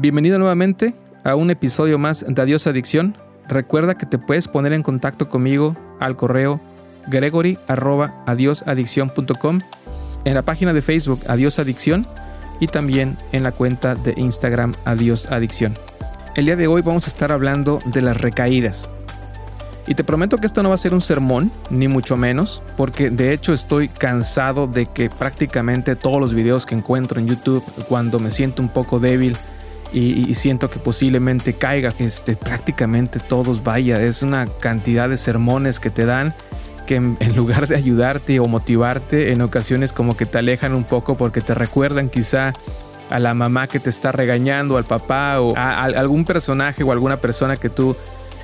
Bienvenido nuevamente a un episodio más de Adiós Adicción. Recuerda que te puedes poner en contacto conmigo al correo gregory.adiosadicción.com, en la página de Facebook Adiós Adicción y también en la cuenta de Instagram Adiós Adicción. El día de hoy vamos a estar hablando de las recaídas. Y te prometo que esto no va a ser un sermón, ni mucho menos, porque de hecho estoy cansado de que prácticamente todos los videos que encuentro en YouTube, cuando me siento un poco débil, y, siento que posiblemente caiga, este, prácticamente todos vaya, es una cantidad de sermones que te dan que en, lugar de ayudarte o motivarte, en ocasiones como que te alejan un poco porque te recuerdan quizá a la mamá que te está regañando, al papá o a, a algún personaje o alguna persona que tú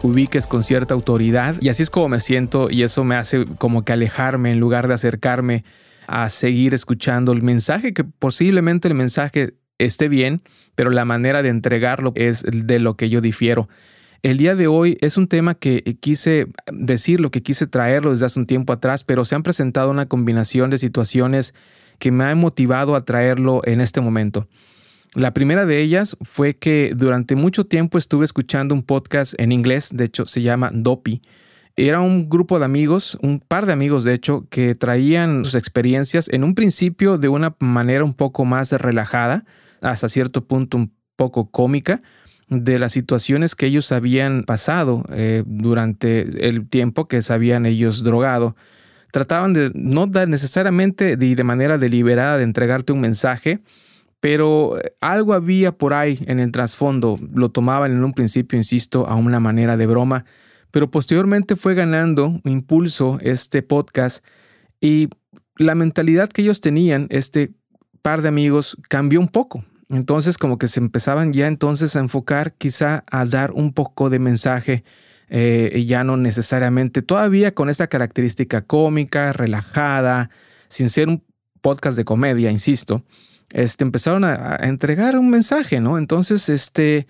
ubiques con cierta autoridad. Y así es como me siento y eso me hace como que alejarme en lugar de acercarme a seguir escuchando el mensaje, que posiblemente el mensaje esté bien, pero la manera de entregarlo es de lo que yo difiero. El día de hoy es un tema que quise decir, lo que quise traerlo desde hace un tiempo atrás, pero se han presentado una combinación de situaciones que me han motivado a traerlo en este momento. La primera de ellas fue que durante mucho tiempo estuve escuchando un podcast en inglés, de hecho se llama Dopi. Era un grupo de amigos, un par de amigos de hecho, que traían sus experiencias en un principio de una manera un poco más relajada, hasta cierto punto un poco cómica de las situaciones que ellos habían pasado eh, durante el tiempo que se habían ellos drogado. Trataban de no necesariamente de, de manera deliberada de entregarte un mensaje, pero algo había por ahí en el trasfondo. Lo tomaban en un principio, insisto, a una manera de broma, pero posteriormente fue ganando impulso este podcast y la mentalidad que ellos tenían, este par de amigos, cambió un poco. Entonces como que se empezaban ya entonces a enfocar quizá a dar un poco de mensaje eh, ya no necesariamente, todavía con esta característica cómica, relajada, sin ser un podcast de comedia, insisto, este, empezaron a, entregar un mensaje, ¿no? Entonces, este,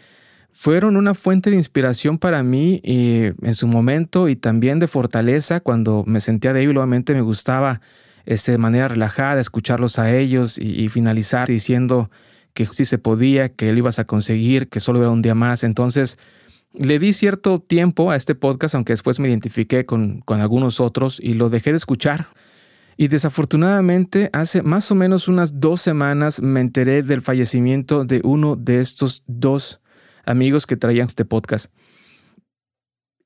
fueron una fuente de inspiración para mí en su momento y también de fortaleza cuando me sentía débil, obviamente me gustaba este, de manera relajada escucharlos a ellos y, y finalizar diciendo que sí se podía, que él ibas a conseguir, que solo era un día más. Entonces, le di cierto tiempo a este podcast, aunque después me identifiqué con, con algunos otros y lo dejé de escuchar. Y desafortunadamente, hace más o menos unas dos semanas me enteré del fallecimiento de uno de estos dos amigos que traían este podcast.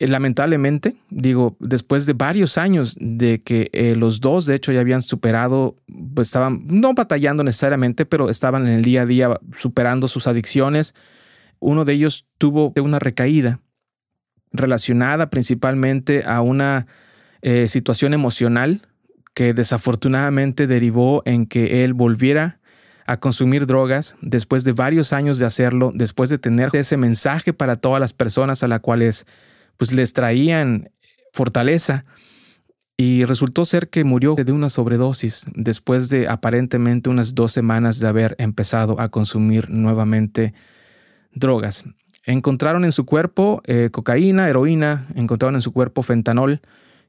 Eh, lamentablemente, digo, después de varios años de que eh, los dos, de hecho, ya habían superado, pues estaban no batallando necesariamente, pero estaban en el día a día superando sus adicciones. Uno de ellos tuvo una recaída relacionada principalmente a una eh, situación emocional que desafortunadamente derivó en que él volviera a consumir drogas después de varios años de hacerlo, después de tener ese mensaje para todas las personas a las cuales pues les traían fortaleza y resultó ser que murió de una sobredosis después de aparentemente unas dos semanas de haber empezado a consumir nuevamente drogas. Encontraron en su cuerpo eh, cocaína, heroína, encontraron en su cuerpo fentanol,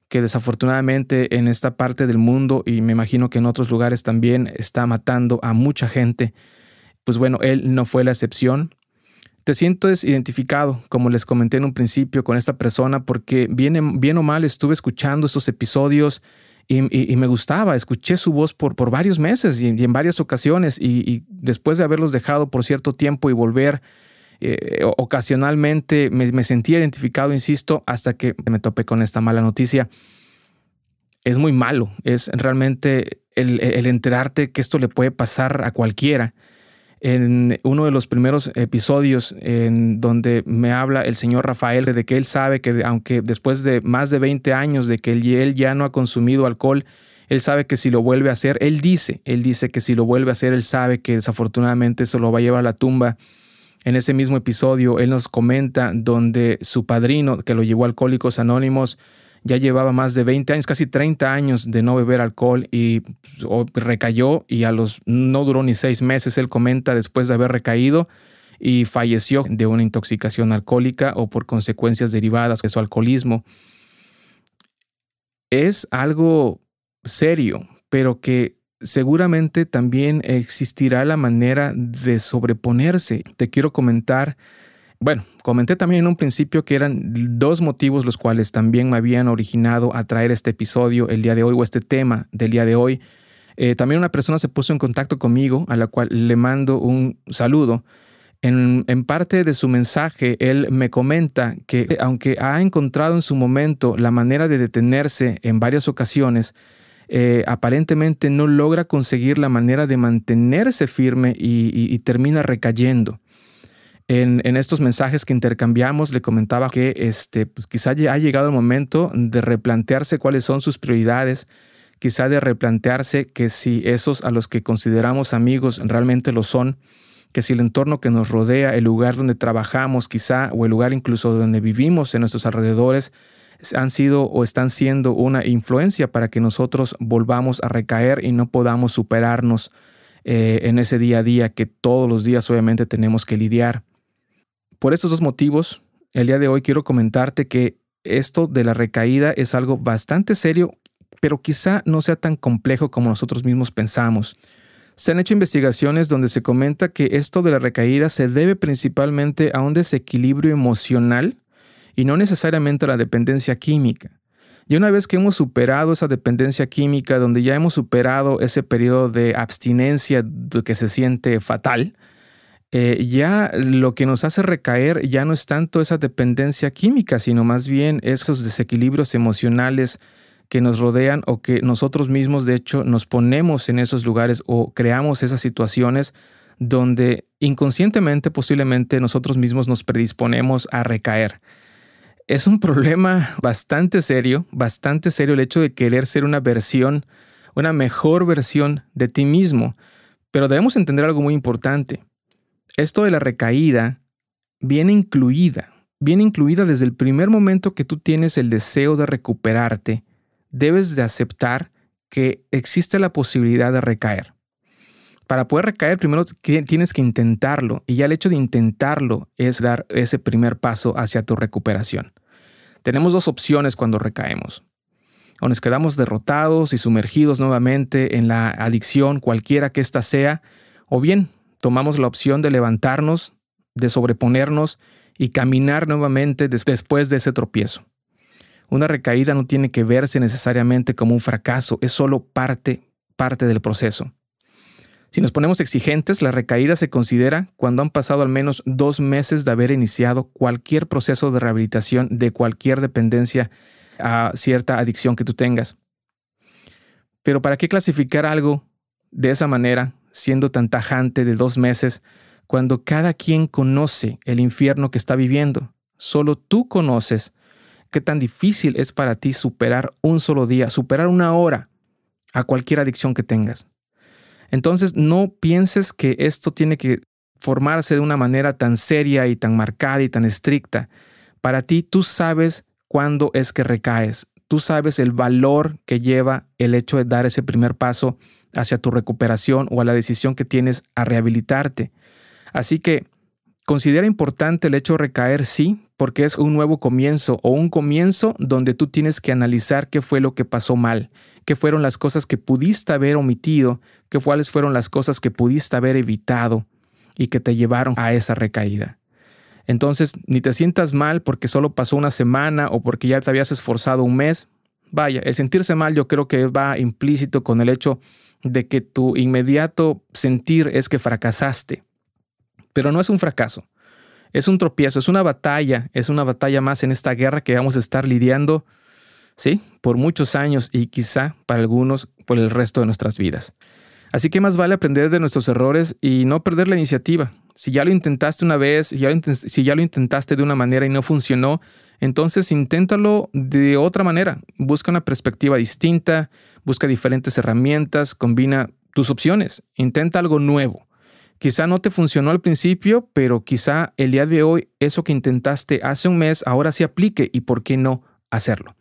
que desafortunadamente en esta parte del mundo y me imagino que en otros lugares también está matando a mucha gente. Pues bueno, él no fue la excepción. Te sientes identificado, como les comenté en un principio, con esta persona porque bien, o mal estuve escuchando estos episodios y, me gustaba, escuché su voz por, por varios meses y, en varias ocasiones y, después de haberlos dejado por cierto tiempo y volver, eh, ocasionalmente me, me, sentía identificado, insisto, hasta que me topé con esta mala noticia. Es muy malo, es realmente el, el enterarte que esto le puede pasar a cualquiera en uno de los primeros episodios en donde me habla el señor Rafael de que él sabe que aunque después de más de 20 años de que él ya no ha consumido alcohol, él sabe que si lo vuelve a hacer, él dice, él dice que si lo vuelve a hacer, él sabe que desafortunadamente eso lo va a llevar a la tumba. En ese mismo episodio, él nos comenta donde su padrino, que lo llevó Alcohólicos Anónimos, ya llevaba más de 20 años, casi 30 años de no beber alcohol y recayó y a los no duró ni seis meses, él comenta después de haber recaído y falleció de una intoxicación alcohólica o por consecuencias derivadas de su alcoholismo. Es algo serio, pero que seguramente también existirá la manera de sobreponerse. Te quiero comentar bueno, comenté también en un principio que eran dos motivos los cuales también me habían originado a traer este episodio el día de hoy o este tema del día de hoy. Eh, también una persona se puso en contacto conmigo, a la cual le mando un saludo. En, parte de su mensaje, él me comenta que aunque ha encontrado en su momento la manera de detenerse en varias ocasiones, eh, aparentemente no logra conseguir la manera de mantenerse firme y termina recayendo. En, estos mensajes que intercambiamos le comentaba que este, pues quizá ya ha llegado el momento de replantearse cuáles son sus prioridades, quizá de replantearse que si esos a los que consideramos amigos realmente lo son, que si el entorno que nos rodea, el lugar donde trabajamos quizá o el lugar incluso donde vivimos en nuestros alrededores, han sido o están siendo una influencia para que nosotros volvamos a recaer y no podamos superarnos eh, en ese día a día que todos los días obviamente tenemos que lidiar. Por estos dos motivos, el día de hoy quiero comentarte que esto de la recaída es algo bastante serio, pero quizá no sea tan complejo como nosotros mismos pensamos. Se han hecho investigaciones donde se comenta que esto de la recaída se debe principalmente a un desequilibrio emocional y no necesariamente a la dependencia química. Y una vez que hemos superado esa dependencia química, donde ya hemos superado ese periodo de abstinencia que se siente fatal, eh, ya lo que nos hace recaer ya no es tanto esa dependencia química, sino más bien esos desequilibrios emocionales que nos rodean o que nosotros mismos de hecho nos ponemos en esos lugares o creamos esas situaciones donde inconscientemente posiblemente nosotros mismos nos predisponemos a recaer. Es un problema bastante serio, bastante serio el hecho de querer ser una versión, una mejor versión de ti mismo, pero debemos entender algo muy importante esto de la recaída viene incluida, viene incluida desde el primer momento que tú tienes el deseo de recuperarte, debes de aceptar que existe la posibilidad de recaer. Para poder recaer, primero tienes que intentarlo y ya el hecho de intentarlo es dar ese primer paso hacia tu recuperación. Tenemos dos opciones cuando recaemos. O nos quedamos derrotados y sumergidos nuevamente en la adicción, cualquiera que ésta sea, o bien tomamos la opción de levantarnos, de sobreponernos y caminar nuevamente después de ese tropiezo. Una recaída no tiene que verse necesariamente como un fracaso, es solo parte, parte del proceso. Si nos ponemos exigentes, la recaída se considera cuando han pasado al menos dos meses de haber iniciado cualquier proceso de rehabilitación de cualquier dependencia a cierta adicción que tú tengas. Pero ¿para qué clasificar algo de esa manera siendo tan tajante de dos meses cuando cada quien conoce el infierno que está viviendo. Solo tú conoces qué tan difícil es para ti superar un solo día, superar una hora a cualquier adicción que tengas. Entonces no pienses que esto tiene que formarse de una manera tan seria y tan marcada y tan estricta. Para ti tú sabes cuándo es que recaes, tú sabes el valor que lleva el hecho de dar ese primer paso hacia tu recuperación o a la decisión que tienes a rehabilitarte. Así que considera importante el hecho de recaer, sí, porque es un nuevo comienzo o un comienzo donde tú tienes que analizar qué fue lo que pasó mal, qué fueron las cosas que pudiste haber omitido, qué cuáles fueron las cosas que pudiste haber evitado y que te llevaron a esa recaída. Entonces, ni te sientas mal porque solo pasó una semana o porque ya te habías esforzado un mes. Vaya, el sentirse mal yo creo que va implícito con el hecho de que tu inmediato sentir es que fracasaste. Pero no es un fracaso, es un tropiezo, es una batalla, es una batalla más en esta guerra que vamos a estar lidiando, sí, por muchos años y quizá para algunos por el resto de nuestras vidas. Así que más vale aprender de nuestros errores y no perder la iniciativa. Si ya lo intentaste una vez, si ya lo, intentaste de una manera y no funcionó, entonces inténtalo de otra manera. Busca una perspectiva distinta, busca diferentes herramientas, combina tus opciones, intenta algo nuevo. Quizá no te funcionó al principio, pero quizá el día de hoy eso que intentaste hace un mes ahora sí aplique y por qué no hacerlo.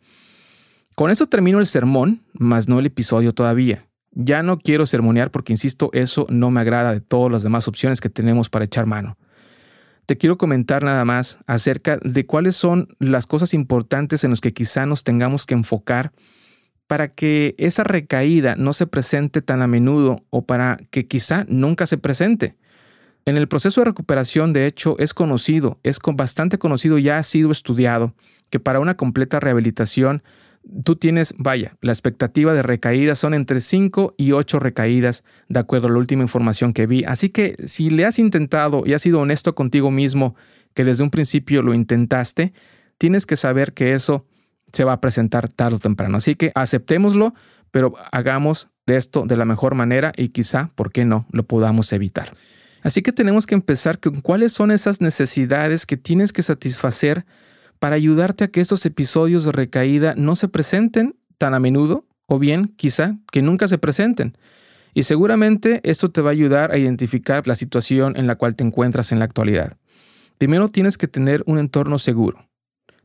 Con eso termino el sermón, más no el episodio todavía. Ya no quiero sermonear porque, insisto, eso no me agrada de todas las demás opciones que tenemos para echar mano. Te quiero comentar nada más acerca de cuáles son las cosas importantes en las que quizá nos tengamos que enfocar para que esa recaída no se presente tan a menudo o para que quizá nunca se presente. En el proceso de recuperación, de hecho, es conocido, es bastante conocido, ya ha sido estudiado, que para una completa rehabilitación tú tienes, vaya, la expectativa de recaídas son entre 5 y 8 recaídas, de acuerdo a la última información que vi. Así que si le has intentado y has sido honesto contigo mismo, que desde un principio lo intentaste, tienes que saber que eso se va a presentar tarde o temprano. Así que aceptémoslo, pero hagamos de esto de la mejor manera y quizá, ¿por qué no?, lo podamos evitar. Así que tenemos que empezar con cuáles son esas necesidades que tienes que satisfacer para ayudarte a que estos episodios de recaída no se presenten tan a menudo o bien quizá que nunca se presenten. Y seguramente esto te va a ayudar a identificar la situación en la cual te encuentras en la actualidad. Primero tienes que tener un entorno seguro.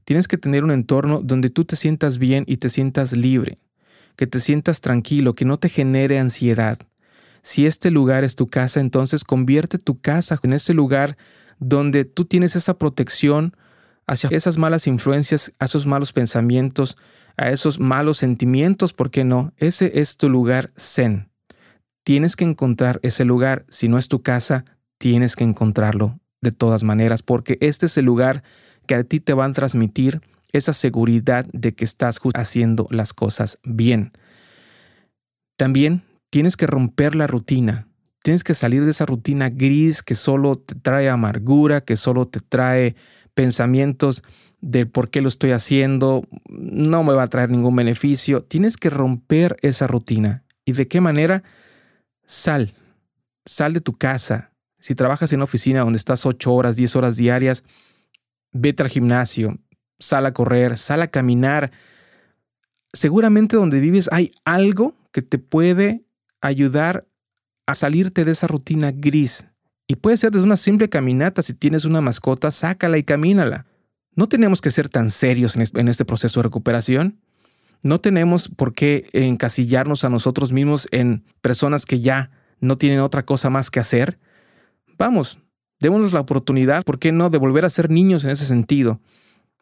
Tienes que tener un entorno donde tú te sientas bien y te sientas libre, que te sientas tranquilo, que no te genere ansiedad. Si este lugar es tu casa, entonces convierte tu casa en ese lugar donde tú tienes esa protección, hacia esas malas influencias, a esos malos pensamientos, a esos malos sentimientos, ¿por qué no? Ese es tu lugar zen. Tienes que encontrar ese lugar. Si no es tu casa, tienes que encontrarlo de todas maneras, porque este es el lugar que a ti te van a transmitir esa seguridad de que estás haciendo las cosas bien. También tienes que romper la rutina. Tienes que salir de esa rutina gris que solo te trae amargura, que solo te trae pensamientos de por qué lo estoy haciendo, no me va a traer ningún beneficio. Tienes que romper esa rutina. ¿Y de qué manera? Sal, sal de tu casa. Si trabajas en una oficina donde estás 8 horas, 10 horas diarias, vete al gimnasio, sal a correr, sal a caminar. Seguramente donde vives hay algo que te puede ayudar a salirte de esa rutina gris, y puede ser desde una simple caminata, si tienes una mascota, sácala y camínala. No tenemos que ser tan serios en este proceso de recuperación. No tenemos por qué encasillarnos a nosotros mismos en personas que ya no tienen otra cosa más que hacer. Vamos, démonos la oportunidad, ¿por qué no?, de volver a ser niños en ese sentido,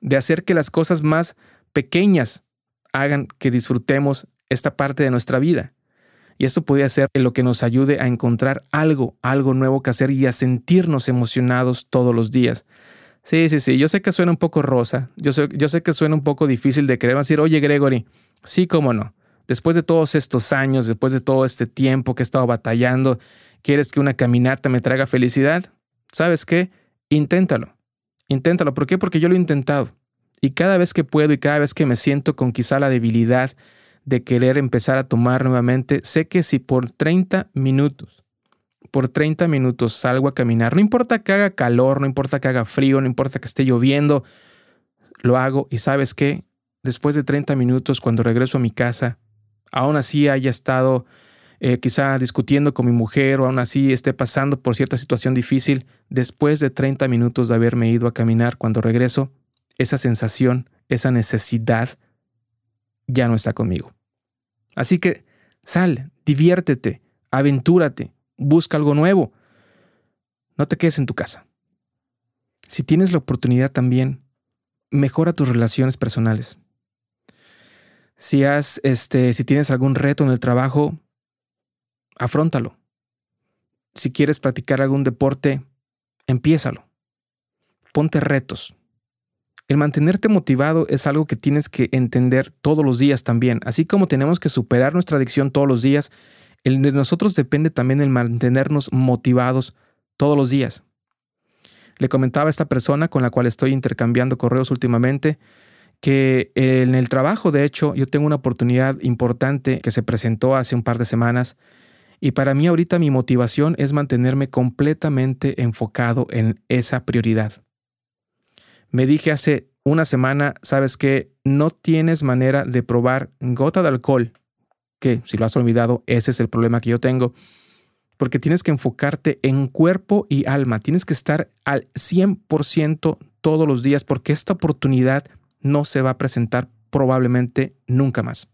de hacer que las cosas más pequeñas hagan que disfrutemos esta parte de nuestra vida. Y eso podría ser lo que nos ayude a encontrar algo, algo nuevo que hacer y a sentirnos emocionados todos los días. Sí, sí, sí, yo sé que suena un poco rosa, yo sé, yo sé que suena un poco difícil de querer decir, oye Gregory, sí, cómo no. Después de todos estos años, después de todo este tiempo que he estado batallando, ¿quieres que una caminata me traiga felicidad? ¿Sabes qué? Inténtalo. Inténtalo. ¿Por qué? Porque yo lo he intentado. Y cada vez que puedo y cada vez que me siento con quizá la debilidad de querer empezar a tomar nuevamente, sé que si por 30 minutos, por 30 minutos salgo a caminar, no importa que haga calor, no importa que haga frío, no importa que esté lloviendo, lo hago y sabes qué, después de 30 minutos cuando regreso a mi casa, aún así haya estado eh, quizá discutiendo con mi mujer o aún así esté pasando por cierta situación difícil, después de 30 minutos de haberme ido a caminar, cuando regreso, esa sensación, esa necesidad ya no está conmigo. Así que sal, diviértete, aventúrate, busca algo nuevo. No te quedes en tu casa. Si tienes la oportunidad también, mejora tus relaciones personales. Si has, este, si tienes algún reto en el trabajo, afrontalo. Si quieres practicar algún deporte, empiézalo. Ponte retos. El mantenerte motivado es algo que tienes que entender todos los días también. Así como tenemos que superar nuestra adicción todos los días, el de nosotros depende también el mantenernos motivados todos los días. Le comentaba a esta persona con la cual estoy intercambiando correos últimamente que en el trabajo, de hecho, yo tengo una oportunidad importante que se presentó hace un par de semanas y para mí ahorita mi motivación es mantenerme completamente enfocado en esa prioridad. Me dije hace una semana, sabes que no tienes manera de probar gota de alcohol, que si lo has olvidado, ese es el problema que yo tengo, porque tienes que enfocarte en cuerpo y alma, tienes que estar al 100% todos los días, porque esta oportunidad no se va a presentar probablemente nunca más.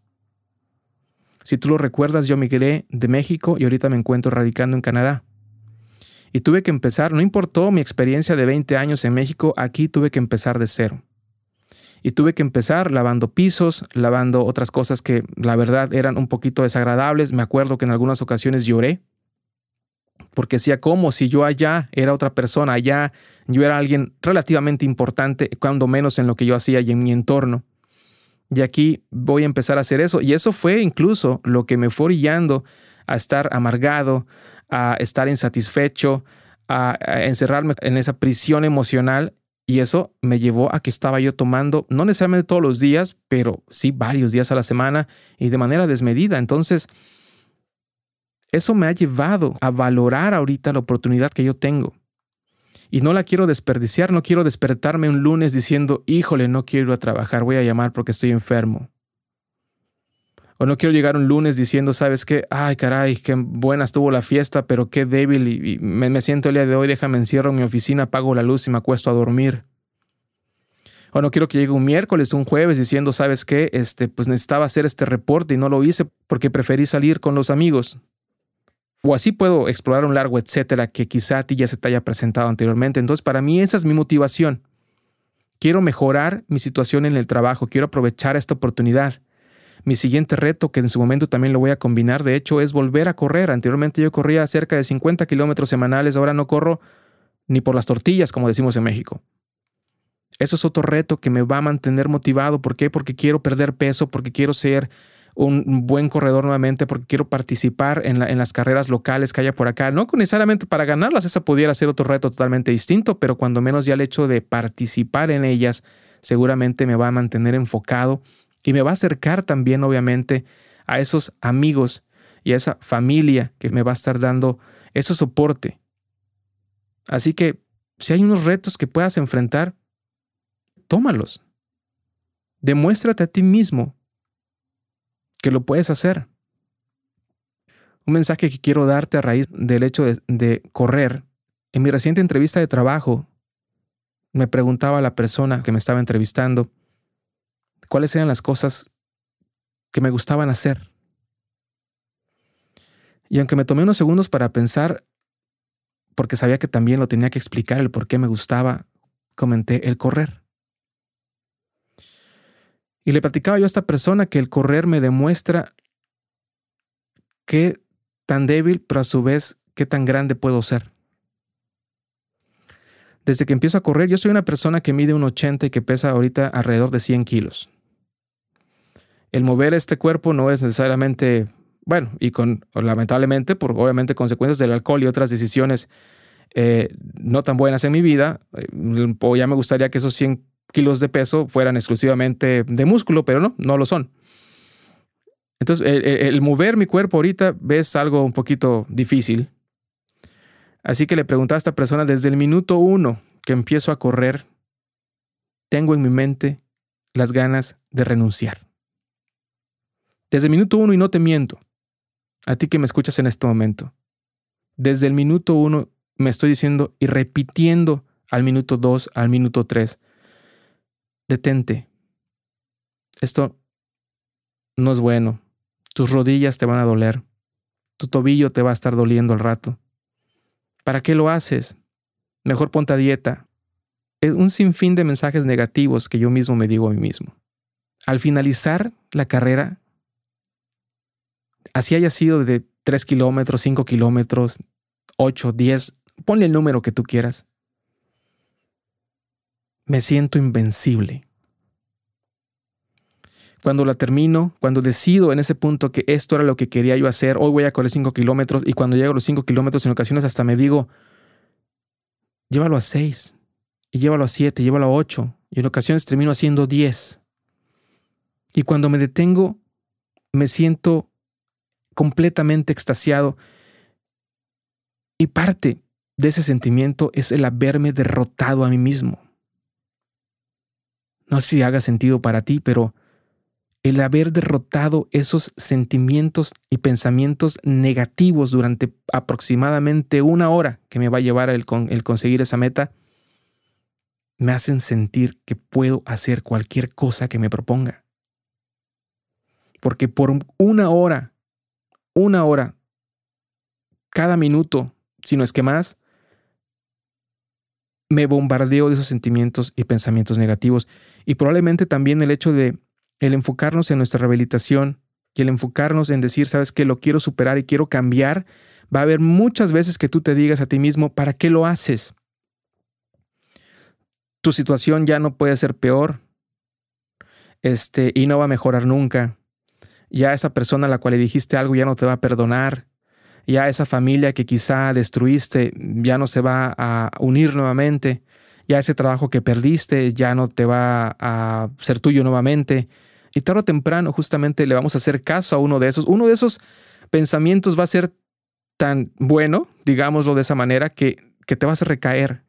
Si tú lo recuerdas, yo migré de México y ahorita me encuentro radicando en Canadá. Y tuve que empezar, no importó mi experiencia de 20 años en México, aquí tuve que empezar de cero. Y tuve que empezar lavando pisos, lavando otras cosas que la verdad eran un poquito desagradables. Me acuerdo que en algunas ocasiones lloré, porque decía como si yo allá era otra persona, allá yo era alguien relativamente importante, cuando menos en lo que yo hacía y en mi entorno. Y aquí voy a empezar a hacer eso. Y eso fue incluso lo que me fue orillando a estar amargado, a estar insatisfecho, a, encerrarme en esa prisión emocional. Y eso me llevó a que estaba yo tomando, no necesariamente todos los días, pero sí varios días a la semana y de manera desmedida. Entonces, eso me ha llevado a valorar ahorita la oportunidad que yo tengo. Y no la quiero desperdiciar, no quiero despertarme un lunes diciendo, híjole, no quiero ir a trabajar, voy a llamar porque estoy enfermo. O no quiero llegar un lunes diciendo, ¿sabes qué? Ay, caray, qué buena estuvo la fiesta, pero qué débil y, me, siento el día de hoy, déjame encierro en mi oficina, apago la luz y me acuesto a dormir. O no quiero que llegue un miércoles, un jueves diciendo, ¿sabes qué? Este, pues necesitaba hacer este reporte y no lo hice porque preferí salir con los amigos. O así puedo explorar un largo etcétera que quizá a ti ya se te haya presentado anteriormente. Entonces, para mí esa es mi motivación. Quiero mejorar mi situación en el trabajo, quiero aprovechar esta oportunidad. Mi siguiente reto, que en su momento también lo voy a combinar, de hecho, es volver a correr. Anteriormente yo corría cerca de 50 kilómetros semanales, ahora no corro ni por las tortillas, como decimos en México. Eso es otro reto que me va a mantener motivado. ¿Por qué? Porque quiero perder peso, porque quiero ser un buen corredor nuevamente porque quiero participar en, las carreras locales que haya por acá. No necesariamente para ganarlas, esa pudiera ser otro reto totalmente distinto, pero cuando menos ya el hecho de participar en ellas seguramente me va a mantener enfocado y me va a acercar también obviamente a esos amigos y a esa familia que me va a estar dando ese soporte. Así que si hay unos retos que puedas enfrentar, tómalos. Demuéstrate a ti mismo que lo puedes hacer. Un mensaje que quiero darte a raíz del hecho de, correr. En mi reciente entrevista de trabajo, me preguntaba la persona que me estaba entrevistando cuáles eran las cosas que me gustaban hacer. Y aunque me tomé unos segundos para pensar, porque sabía que también lo tenía que explicar el por qué me gustaba, comenté el correr. Y le platicaba yo a esta persona que el correr me demuestra qué tan débil, pero a su vez qué tan grande puedo ser. Desde que empiezo a correr, yo soy una persona que mide un 80 y que pesa ahorita alrededor de 100 kilos. El mover este cuerpo no es necesariamente, bueno, y con lamentablemente, por obviamente consecuencias del alcohol y otras decisiones eh, no tan buenas en mi vida, eh, ya me gustaría que esos 100 kilos de peso fueran exclusivamente de músculo, pero no, no lo son. Entonces, el, mover mi cuerpo ahorita ves algo un poquito difícil. Así que le preguntaba a esta persona, desde el minuto uno que empiezo a correr, tengo en mi mente las ganas de renunciar. Desde el minuto uno, y no te miento, a ti que me escuchas en este momento, desde el minuto uno me estoy diciendo y repitiendo al minuto dos, al minuto tres, detente. Esto no es bueno. Tus rodillas te van a doler. Tu tobillo te va a estar doliendo al rato. ¿Para qué lo haces? Mejor ponte a dieta. Es un sinfín de mensajes negativos que yo mismo me digo a mí mismo. Al finalizar la carrera, así haya sido de 3 kilómetros, 5 kilómetros, 8, 10, ponle el número que tú quieras me siento invencible. Cuando la termino, cuando decido en ese punto que esto era lo que quería yo hacer, hoy voy a correr 5 kilómetros y cuando llego a los 5 kilómetros en ocasiones hasta me digo, llévalo a 6 y llévalo a 7, llévalo a 8 y en ocasiones termino haciendo 10. Y cuando me detengo, me siento completamente extasiado y parte de ese sentimiento es el haberme derrotado a mí mismo. No sé si haga sentido para ti, pero el haber derrotado esos sentimientos y pensamientos negativos durante aproximadamente una hora que me va a llevar el, el, conseguir esa meta, me hacen sentir que puedo hacer cualquier cosa que me proponga. Porque por una hora, una hora, cada minuto, si no es que más, me bombardeo de esos sentimientos y pensamientos negativos. Y probablemente también el hecho de el enfocarnos en nuestra rehabilitación y el enfocarnos en decir, sabes que lo quiero superar y quiero cambiar, va a haber muchas veces que tú te digas a ti mismo, ¿para qué lo haces? Tu situación ya no puede ser peor este, y no va a mejorar nunca. Ya esa persona a la cual le dijiste algo ya no te va a perdonar. Ya esa familia que quizá destruiste ya no se va a unir nuevamente. Ya ese trabajo que perdiste ya no te va a ser tuyo nuevamente y tarde o temprano justamente le vamos a hacer caso a uno de esos. Uno de esos pensamientos va a ser tan bueno, digámoslo de esa manera, que, que te vas a recaer.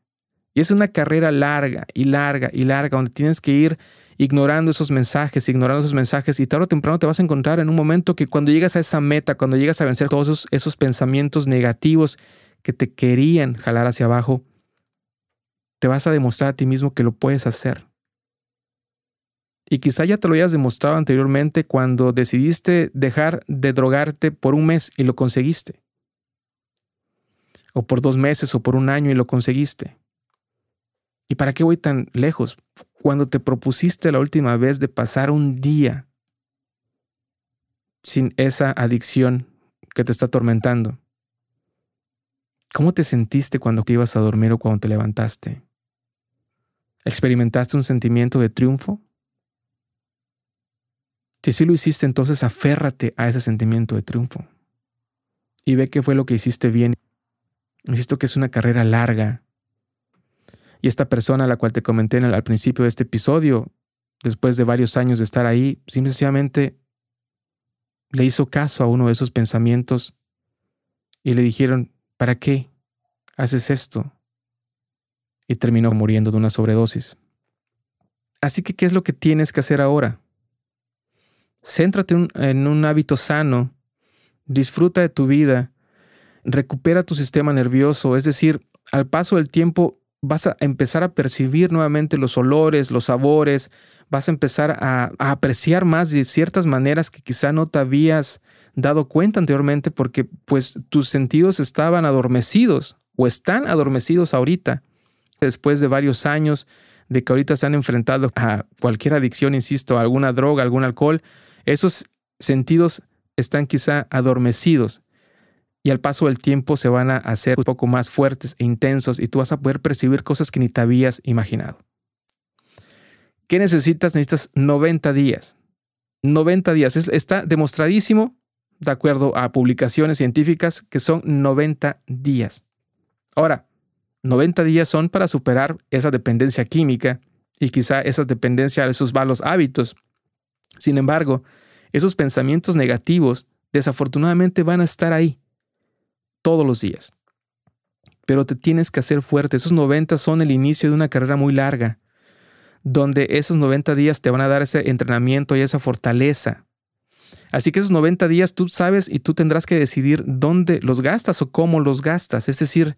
Y es una carrera larga y larga y larga, donde tienes que ir ignorando esos mensajes, ignorando esos mensajes, y tarde o temprano te vas a encontrar en un momento que cuando llegas a esa meta, cuando llegas a vencer todos esos, esos pensamientos negativos que te querían jalar hacia abajo, te vas a demostrar a ti mismo que lo puedes hacer. Y quizá ya te lo hayas demostrado anteriormente cuando decidiste dejar de drogarte por un mes y lo conseguiste. O por dos meses o por un año y lo conseguiste. ¿Y para qué voy tan lejos? Cuando te propusiste la última vez de pasar un día sin esa adicción que te está atormentando. ¿Cómo te sentiste cuando te ibas a dormir o cuando te levantaste? ¿Experimentaste un sentimiento de triunfo? Si sí lo hiciste, entonces aférrate a ese sentimiento de triunfo y ve qué fue lo que hiciste bien. Insisto que es una carrera larga. Y esta persona a la cual te comenté al principio de este episodio, después de varios años de estar ahí, simplemente le hizo caso a uno de esos pensamientos y le dijeron, ¿para qué haces esto? Y terminó muriendo de una sobredosis. Así que, ¿qué es lo que tienes que hacer ahora? Céntrate en un hábito sano, disfruta de tu vida, recupera tu sistema nervioso, es decir, al paso del tiempo vas a empezar a percibir nuevamente los olores, los sabores, vas a empezar a, apreciar más de ciertas maneras que quizá no te habías dado cuenta anteriormente porque pues tus sentidos estaban adormecidos o están adormecidos ahorita, después de varios años de que ahorita se han enfrentado a cualquier adicción, insisto, a alguna droga, algún alcohol, esos sentidos están quizá adormecidos y al paso del tiempo se van a hacer un poco más fuertes e intensos y tú vas a poder percibir cosas que ni te habías imaginado. ¿Qué necesitas? Necesitas 90 días. 90 días. está demostradísimo, de acuerdo a publicaciones científicas, que son 90 días. Ahora, 90 días son para superar esa dependencia química y quizá esa dependencia de esos malos hábitos sin embargo, esos pensamientos negativos desafortunadamente van a estar ahí todos los días. Pero te tienes que hacer fuerte. Esos 90 son el inicio de una carrera muy larga, donde esos 90 días te van a dar ese entrenamiento y esa fortaleza. Así que esos 90 días tú sabes y tú tendrás que decidir dónde los gastas o cómo los gastas. Es decir,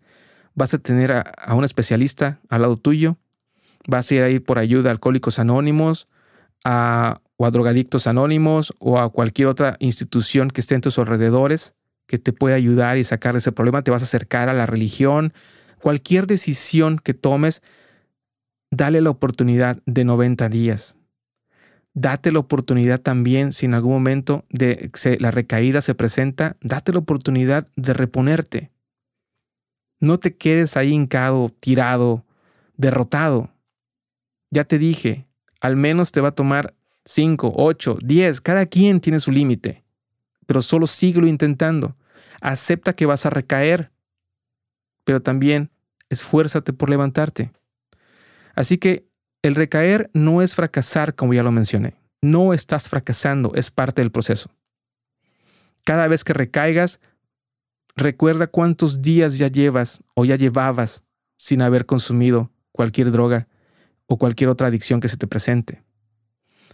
vas a tener a, un especialista al lado tuyo, vas a ir a ir por ayuda a Alcohólicos Anónimos, a o a drogadictos anónimos o a cualquier otra institución que esté en tus alrededores que te pueda ayudar y sacar de ese problema, te vas a acercar a la religión, cualquier decisión que tomes, dale la oportunidad de 90 días. Date la oportunidad también, si en algún momento de la recaída se presenta, date la oportunidad de reponerte. No te quedes ahí hincado, tirado, derrotado. Ya te dije, al menos te va a tomar 5, 8, 10, cada quien tiene su límite, pero solo síguelo intentando. Acepta que vas a recaer, pero también esfuérzate por levantarte. Así que el recaer no es fracasar, como ya lo mencioné. No estás fracasando, es parte del proceso. Cada vez que recaigas, recuerda cuántos días ya llevas o ya llevabas sin haber consumido cualquier droga o cualquier otra adicción que se te presente.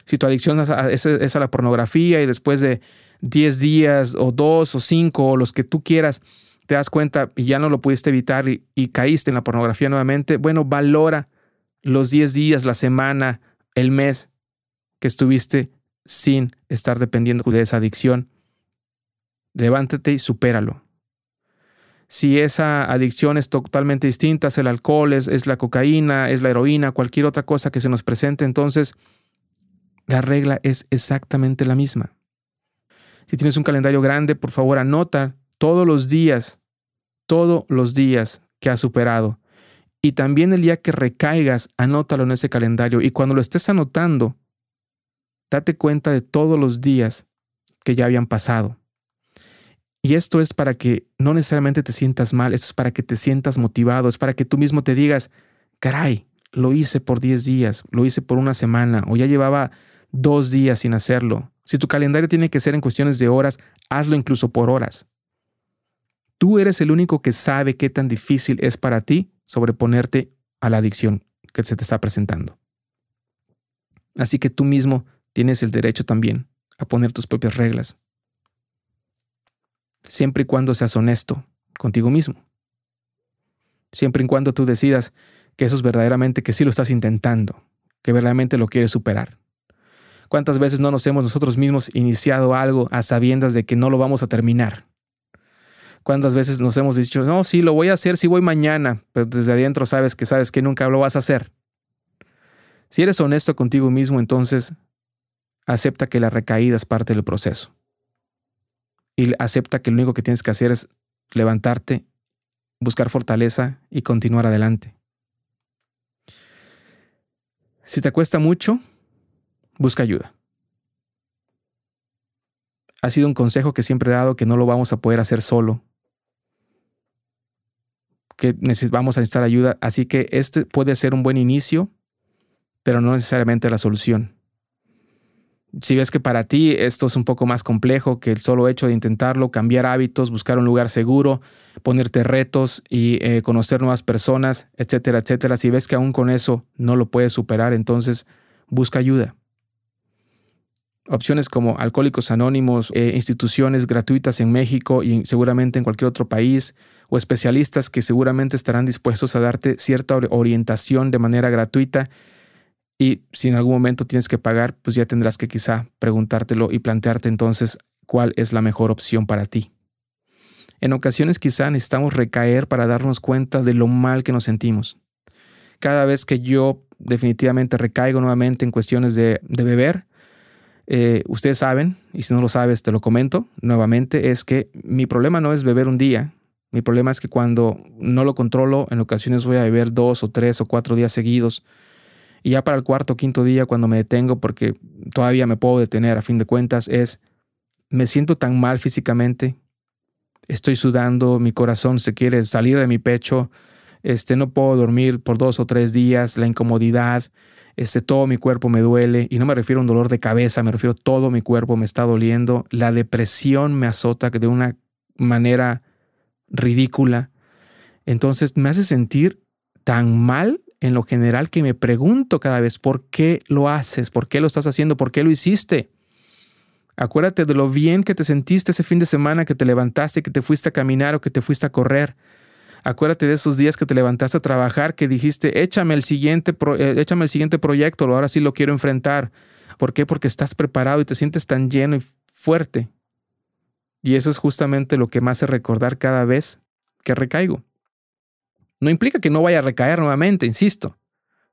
Si tu adicción es a, la pornografía y después de 10 días o 2 o 5 o los que tú quieras, te das cuenta y ya no lo pudiste evitar y, caíste en la pornografía nuevamente, bueno, valora los 10 días, la semana, el mes que estuviste sin estar dependiendo de esa adicción. Levántate y supéralo. Si esa adicción es totalmente distinta, es el alcohol, es la cocaína, es la heroína, cualquier otra cosa que se nos presente, entonces la regla es exactamente la misma. Si tienes un calendario grande, por favor anota todos los días, todos los días que has superado. Y también el día que recaigas, anótalo en ese calendario. Y cuando lo estés anotando, date cuenta de todos los días que ya habían pasado. Y esto es para que no necesariamente te sientas mal, esto es para que te sientas motivado, es para que tú mismo te digas, caray, lo hice por 10 días, lo hice por una semana o ya llevaba dos días sin hacerlo. Si tu calendario tiene que ser en cuestiones de horas, hazlo incluso por horas. Tú eres el único que sabe qué tan difícil es para ti sobreponerte a la adicción que se te está presentando. Así que tú mismo tienes el derecho también a poner tus propias reglas, siempre y cuando seas honesto contigo mismo, siempre y cuando tú decidas que eso es verdaderamente que sí lo estás intentando, que verdaderamente lo quieres superar. ¿Cuántas veces no nos hemos nosotros mismos iniciado algo a sabiendas de que no lo vamos a terminar? ¿Cuántas veces nos hemos dicho, no, sí, lo voy a hacer, sí voy mañana, pero desde adentro sabes que sabes que nunca lo vas a hacer? Si eres honesto contigo mismo, entonces acepta que la recaída es parte del proceso. Y acepta que lo único que tienes que hacer es levantarte, buscar fortaleza y continuar adelante. Si te cuesta mucho, busca ayuda. Ha sido un consejo que siempre he dado que no lo vamos a poder hacer solo, que vamos a necesitar ayuda, así que este puede ser un buen inicio, pero no necesariamente la solución. Si ves que para ti esto es un poco más complejo que el solo hecho de intentarlo, cambiar hábitos, buscar un lugar seguro, ponerte retos y eh, conocer nuevas personas, etcétera, etcétera, si ves que aún con eso no lo puedes superar, entonces busca ayuda opciones como Alcohólicos Anónimos, eh, instituciones gratuitas en México y seguramente en cualquier otro país, o especialistas que seguramente estarán dispuestos a darte cierta orientación de manera gratuita. Y si en algún momento tienes que pagar, pues ya tendrás que quizá preguntártelo y plantearte entonces cuál es la mejor opción para ti. En ocasiones quizá necesitamos recaer para darnos cuenta de lo mal que nos sentimos. Cada vez que yo definitivamente recaigo nuevamente en cuestiones de, de beber, eh, ustedes saben, y si no lo sabes, te lo comento nuevamente, es que mi problema no es beber un día. Mi problema es que cuando no lo controlo, en ocasiones voy a beber dos o tres o cuatro días seguidos. Y ya para el cuarto o quinto día, cuando me detengo, porque todavía me puedo detener a fin de cuentas, es, me siento tan mal físicamente, estoy sudando, mi corazón se quiere salir de mi pecho, este, no puedo dormir por dos o tres días, la incomodidad, este, todo mi cuerpo me duele, y no me refiero a un dolor de cabeza, me refiero a todo mi cuerpo me está doliendo, la depresión me azota de una manera ridícula, entonces me hace sentir tan mal en lo general que me pregunto cada vez, ¿por qué lo haces? ¿Por qué lo estás haciendo? ¿Por qué lo hiciste? Acuérdate de lo bien que te sentiste ese fin de semana que te levantaste, que te fuiste a caminar o que te fuiste a correr. Acuérdate de esos días que te levantaste a trabajar, que dijiste, échame el siguiente, eh, échame el siguiente proyecto, ahora sí lo quiero enfrentar. ¿Por qué? Porque estás preparado y te sientes tan lleno y fuerte. Y eso es justamente lo que me hace recordar cada vez que recaigo. No implica que no vaya a recaer nuevamente, insisto.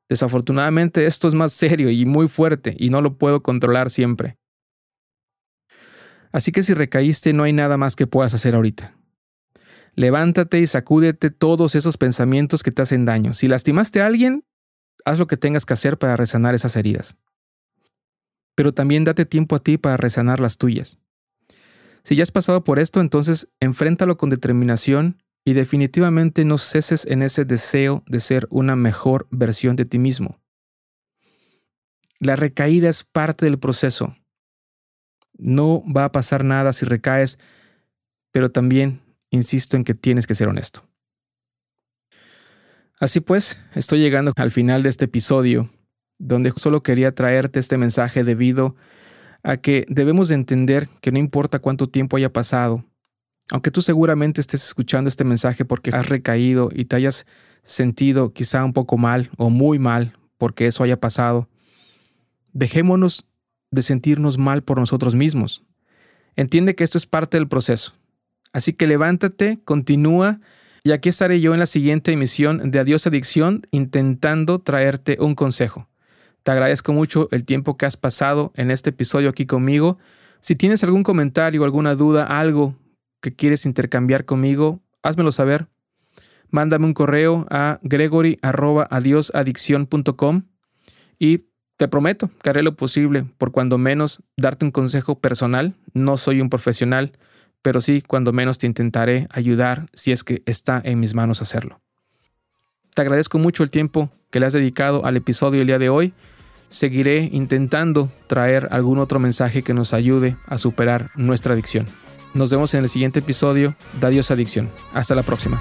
Desafortunadamente esto es más serio y muy fuerte y no lo puedo controlar siempre. Así que si recaíste no hay nada más que puedas hacer ahorita. Levántate y sacúdete todos esos pensamientos que te hacen daño. Si lastimaste a alguien, haz lo que tengas que hacer para resanar esas heridas. Pero también date tiempo a ti para resanar las tuyas. Si ya has pasado por esto, entonces enfréntalo con determinación y definitivamente no ceses en ese deseo de ser una mejor versión de ti mismo. La recaída es parte del proceso. No va a pasar nada si recaes, pero también insisto en que tienes que ser honesto. Así pues, estoy llegando al final de este episodio, donde solo quería traerte este mensaje debido a que debemos de entender que no importa cuánto tiempo haya pasado, aunque tú seguramente estés escuchando este mensaje porque has recaído y te hayas sentido quizá un poco mal o muy mal porque eso haya pasado, dejémonos de sentirnos mal por nosotros mismos. Entiende que esto es parte del proceso. Así que levántate, continúa y aquí estaré yo en la siguiente emisión de Adiós Adicción intentando traerte un consejo. Te agradezco mucho el tiempo que has pasado en este episodio aquí conmigo. Si tienes algún comentario, alguna duda, algo que quieres intercambiar conmigo, házmelo saber. Mándame un correo a gregory.adiosadicción.com y te prometo que haré lo posible por cuando menos darte un consejo personal. No soy un profesional pero sí, cuando menos te intentaré ayudar si es que está en mis manos hacerlo. Te agradezco mucho el tiempo que le has dedicado al episodio el día de hoy. Seguiré intentando traer algún otro mensaje que nos ayude a superar nuestra adicción. Nos vemos en el siguiente episodio de Adiós Adicción. Hasta la próxima.